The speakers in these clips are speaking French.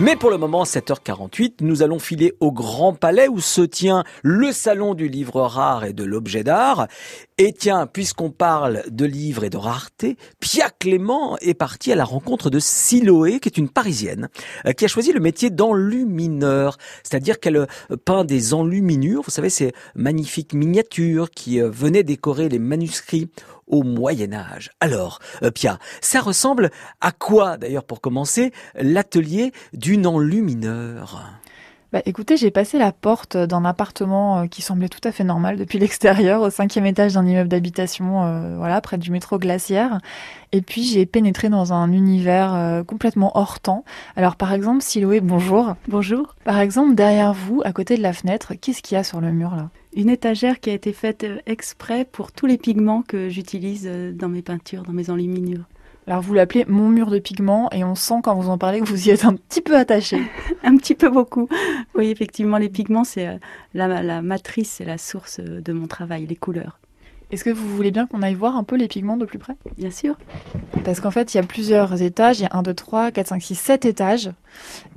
Mais pour le moment, 7h48, nous allons filer au Grand Palais où se tient le salon du livre rare et de l'objet d'art. Et tiens, puisqu'on parle de livres et de rareté, Pia Clément est partie à la rencontre de Siloé, qui est une Parisienne, euh, qui a choisi le métier d'enlumineur, c'est-à-dire qu'elle euh, peint des enluminures, vous savez, ces magnifiques miniatures qui euh, venaient décorer les manuscrits au Moyen Âge. Alors, euh, Pia, ça ressemble à quoi d'ailleurs pour commencer l'atelier d'une enlumineur bah, écoutez, j'ai passé la porte d'un appartement euh, qui semblait tout à fait normal depuis l'extérieur, au cinquième étage d'un immeuble d'habitation, euh, voilà, près du métro Glacière. Et puis j'ai pénétré dans un univers complètement hors temps. Alors par exemple, Siloé, bonjour. Bonjour. Par exemple, derrière vous, à côté de la fenêtre, qu'est-ce qu'il y a sur le mur là? Une étagère qui a été faite euh, exprès pour tous les pigments que j'utilise euh, dans mes peintures, dans mes enluminures. Alors vous l'appelez mon mur de pigments et on sent quand vous en parlez que vous y êtes un petit peu attaché. un petit peu beaucoup. Oui, effectivement, les pigments, c'est euh, la, la matrice, c'est la source de mon travail, les couleurs. Est-ce que vous voulez bien qu'on aille voir un peu les pigments de plus près? Bien sûr. Parce qu'en fait, il y a plusieurs étages. Il y a 1, 2, 3, 4, 5, 6, 7 étages.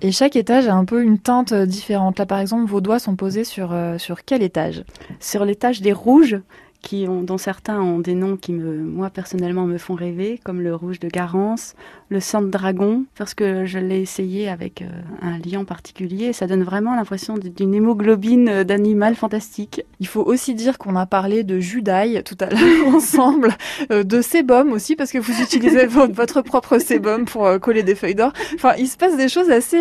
Et chaque étage a un peu une teinte différente. Là, par exemple, vos doigts sont posés sur, euh, sur quel étage? Sur l'étage des rouges qui ont, dont certains ont des noms qui, me, moi, personnellement, me font rêver, comme le rouge de Garance, le sang de dragon, parce que je l'ai essayé avec euh, un liant particulier, ça donne vraiment l'impression d'une hémoglobine euh, d'animal fantastique. Il faut aussi dire qu'on a parlé de Judaï tout à l'heure ensemble, euh, de sébum aussi, parce que vous utilisez votre propre sébum pour coller des feuilles d'or. Enfin, il se passe des choses assez,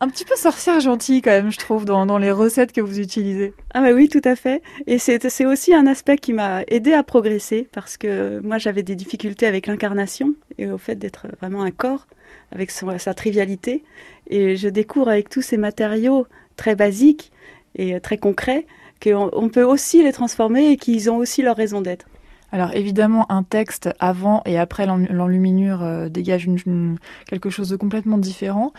un petit peu sorcières gentilles quand même, je trouve, dans les recettes que vous utilisez. Ah bah oui, tout à fait. Et c'est aussi un aspect qui m'a aidé à progresser, parce que moi j'avais des difficultés avec l'incarnation et au fait d'être vraiment un corps avec sa trivialité. Et je découvre avec tous ces matériaux très basiques et très concrets qu'on peut aussi les transformer et qu'ils ont aussi leur raison d'être. Alors évidemment, un texte avant et après l'enluminure euh, dégage quelque chose de complètement différent.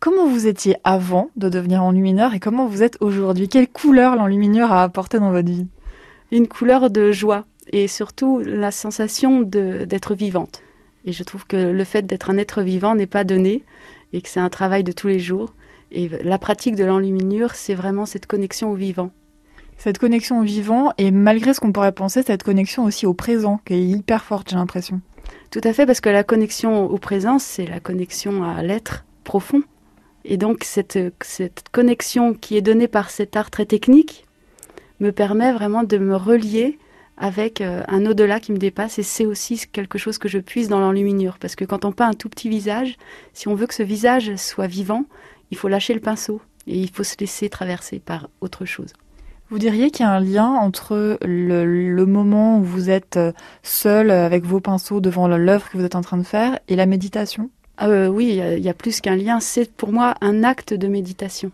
Comment vous étiez avant de devenir enlumineur et comment vous êtes aujourd'hui? Quelle couleur l'enluminure a apporté dans votre vie? Une couleur de joie et surtout la sensation d'être vivante. Et je trouve que le fait d'être un être vivant n'est pas donné et que c'est un travail de tous les jours. Et la pratique de l'enluminure, c'est vraiment cette connexion au vivant. Cette connexion au vivant et malgré ce qu'on pourrait penser, cette connexion aussi au présent qui est hyper forte, j'ai l'impression. Tout à fait, parce que la connexion au présent, c'est la connexion à l'être profond. Et donc cette, cette connexion qui est donnée par cet art très technique me permet vraiment de me relier avec euh, un au-delà qui me dépasse. Et c'est aussi quelque chose que je puise dans l'enluminure. Parce que quand on peint un tout petit visage, si on veut que ce visage soit vivant, il faut lâcher le pinceau et il faut se laisser traverser par autre chose. Vous diriez qu'il y a un lien entre le, moment où vous êtes euh, seul avec vos pinceaux devant l'œuvre que vous êtes en train de faire et la méditation? Euh, Oui, il y, a plus qu'un lien, c'est pour moi un acte de méditation.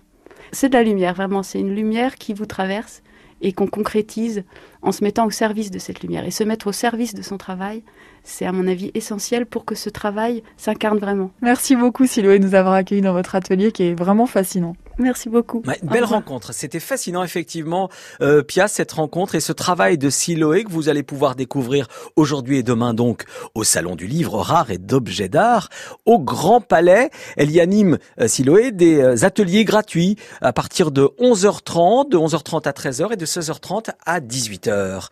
C'est de la lumière, vraiment, c'est une lumière qui vous traverse et qu'on concrétise en se mettant au service de cette lumière. Et se mettre au service de son travail, c'est à mon avis essentiel pour que ce travail s'incarne vraiment. Merci beaucoup Siloé de nous avoir accueillis dans votre atelier qui est vraiment fascinant. Merci beaucoup. belle rencontre. C'était fascinant, effectivement, euh, Pia, cette rencontre et ce travail de Siloé que vous allez pouvoir découvrir aujourd'hui et demain, donc, au Salon du Livre Rare et d'Objets d'Art, au Grand Palais. Elle y anime, euh, Siloé, des euh, ateliers gratuits à partir de 11h30, de 11h30 à 13h et de 16h30 à 18h.